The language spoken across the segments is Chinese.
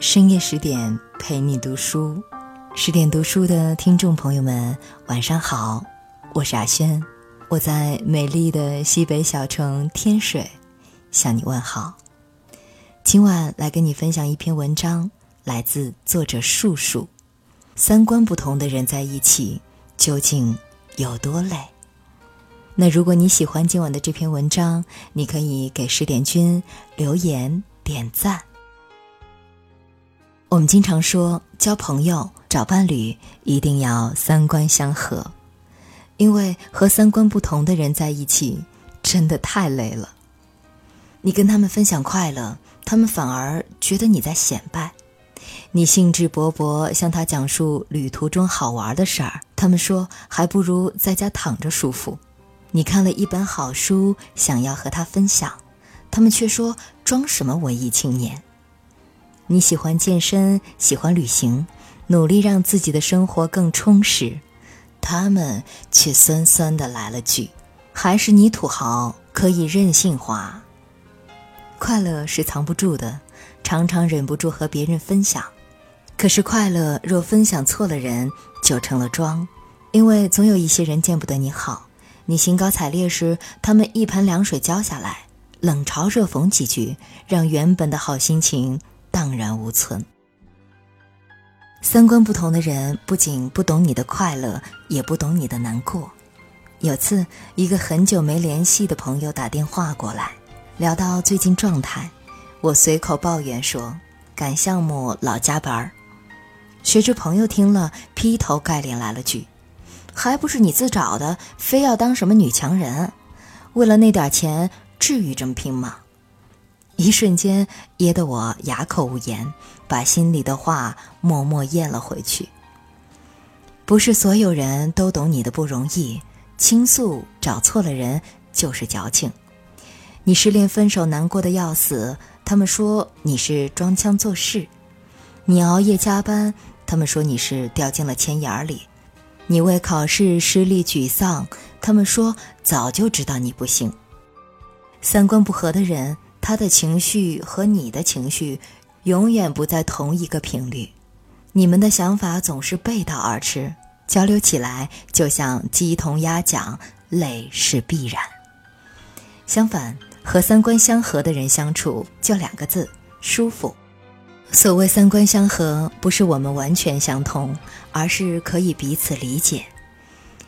深夜十点陪你读书，十点读书的听众朋友们，晚上好，我是阿轩，我在美丽的西北小城天水向你问好。今晚来跟你分享一篇文章，来自作者树树。三观不同的人在一起，究竟有多累？那如果你喜欢今晚的这篇文章，你可以给十点君留言点赞。我们经常说，交朋友、找伴侣一定要三观相合，因为和三观不同的人在一起真的太累了。你跟他们分享快乐，他们反而觉得你在显摆；你兴致勃勃向他讲述旅途中好玩的事儿，他们说还不如在家躺着舒服；你看了一本好书，想要和他分享，他们却说装什么文艺青年。你喜欢健身，喜欢旅行，努力让自己的生活更充实，他们却酸酸的来了句：“还是你土豪，可以任性花。”快乐是藏不住的，常常忍不住和别人分享。可是快乐若分享错了人，就成了装，因为总有一些人见不得你好。你兴高采烈时，他们一盆凉水浇下来，冷嘲热讽几句，让原本的好心情。荡然无存。三观不同的人不仅不懂你的快乐，也不懂你的难过。有次，一个很久没联系的朋友打电话过来，聊到最近状态，我随口抱怨说：“赶项目老加班儿。”谁知朋友听了，劈头盖脸来了句：“还不是你自找的，非要当什么女强人？为了那点钱，至于这么拼吗？”一瞬间噎得我哑口无言，把心里的话默默咽了回去。不是所有人都懂你的不容易，倾诉找错了人就是矫情。你失恋分手难过的要死，他们说你是装腔作势；你熬夜加班，他们说你是掉进了钱眼里；你为考试失利沮丧，他们说早就知道你不行。三观不合的人。他的情绪和你的情绪永远不在同一个频率，你们的想法总是背道而驰，交流起来就像鸡同鸭讲，累是必然。相反，和三观相合的人相处就两个字：舒服。所谓三观相合，不是我们完全相同，而是可以彼此理解。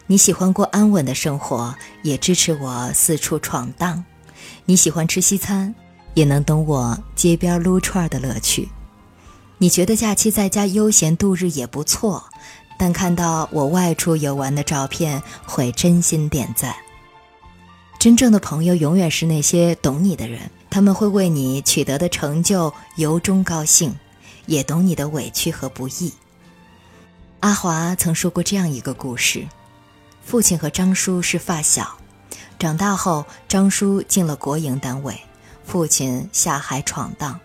你喜欢过安稳的生活，也支持我四处闯荡；你喜欢吃西餐。也能懂我街边撸串的乐趣。你觉得假期在家悠闲度日也不错，但看到我外出游玩的照片，会真心点赞。真正的朋友永远是那些懂你的人，他们会为你取得的成就由衷高兴，也懂你的委屈和不易。阿华曾说过这样一个故事：父亲和张叔是发小，长大后张叔进了国营单位。父亲下海闯荡，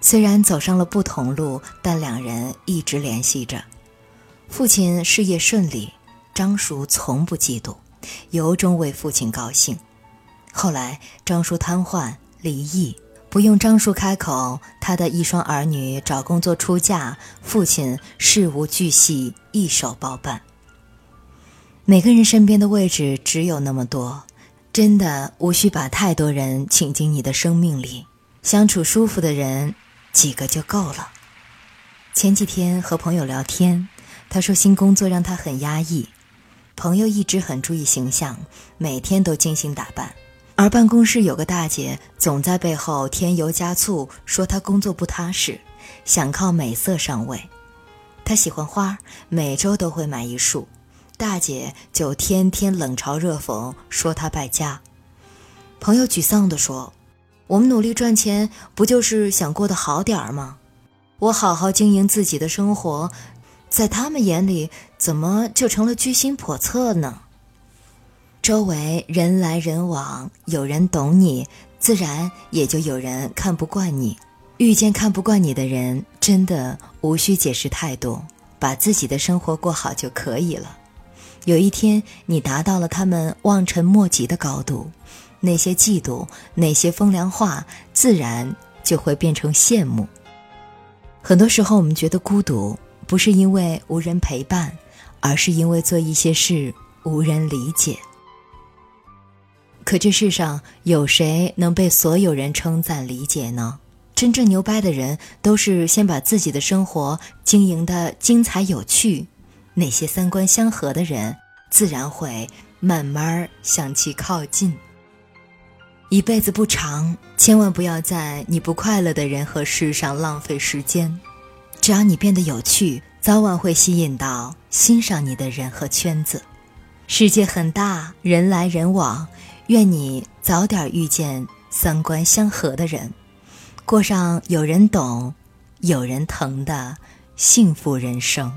虽然走上了不同路，但两人一直联系着。父亲事业顺利，张叔从不嫉妒，由衷为父亲高兴。后来张叔瘫痪离异，不用张叔开口，他的一双儿女找工作出嫁，父亲事无巨细一手包办。每个人身边的位置只有那么多。真的无需把太多人请进你的生命里，相处舒服的人几个就够了。前几天和朋友聊天，他说新工作让他很压抑。朋友一直很注意形象，每天都精心打扮，而办公室有个大姐总在背后添油加醋，说他工作不踏实，想靠美色上位。他喜欢花，每周都会买一束。大姐就天天冷嘲热讽，说他败家。朋友沮丧地说：“我们努力赚钱，不就是想过得好点儿吗？我好好经营自己的生活，在他们眼里，怎么就成了居心叵测呢？”周围人来人往，有人懂你，自然也就有人看不惯你。遇见看不惯你的人，真的无需解释太多，把自己的生活过好就可以了。有一天，你达到了他们望尘莫及的高度，那些嫉妒，那些风凉话，自然就会变成羡慕。很多时候，我们觉得孤独，不是因为无人陪伴，而是因为做一些事无人理解。可这世上有谁能被所有人称赞理解呢？真正牛掰的人，都是先把自己的生活经营的精彩有趣，那些三观相合的人，自然会慢慢向其靠近。一辈子不长，千万不要在你不快乐的人和事上浪费时间。只要你变得有趣，早晚会吸引到欣赏你的人和圈子。世界很大，人来人往，愿你早点遇见三观相合的人，过上有人懂、有人疼的幸福人生。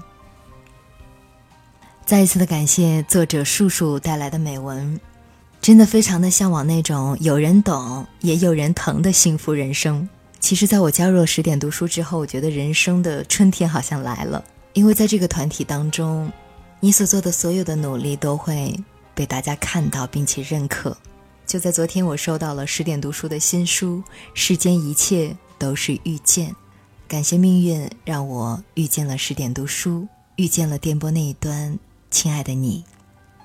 再一次的感谢作者树树带来的美文。真的非常的向往那种有人懂也有人疼的幸福人生。其实，在我加入了十点读书之后，我觉得人生的春天好像来了。因为在这个团体当中，你所做的所有的努力都会被大家看到并且认可。就在昨天，我收到了十点读书的新书《世间一切都是遇见》，感谢命运让我遇见了十点读书，遇见了电波那一端亲爱的你。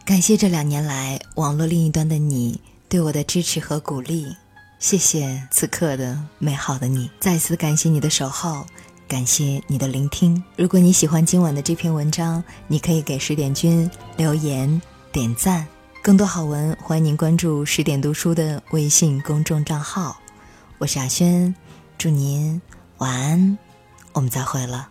感谢这两年来网络另一端的你对我的支持和鼓励，谢谢此刻的美好的你，再次感谢你的守候，感谢你的聆听。如果你喜欢今晚的这篇文章，你可以给十点君留言点赞。更多好文，欢迎您关注十点读书的微信公众账号。我是阿轩，祝您晚安，我们再会了。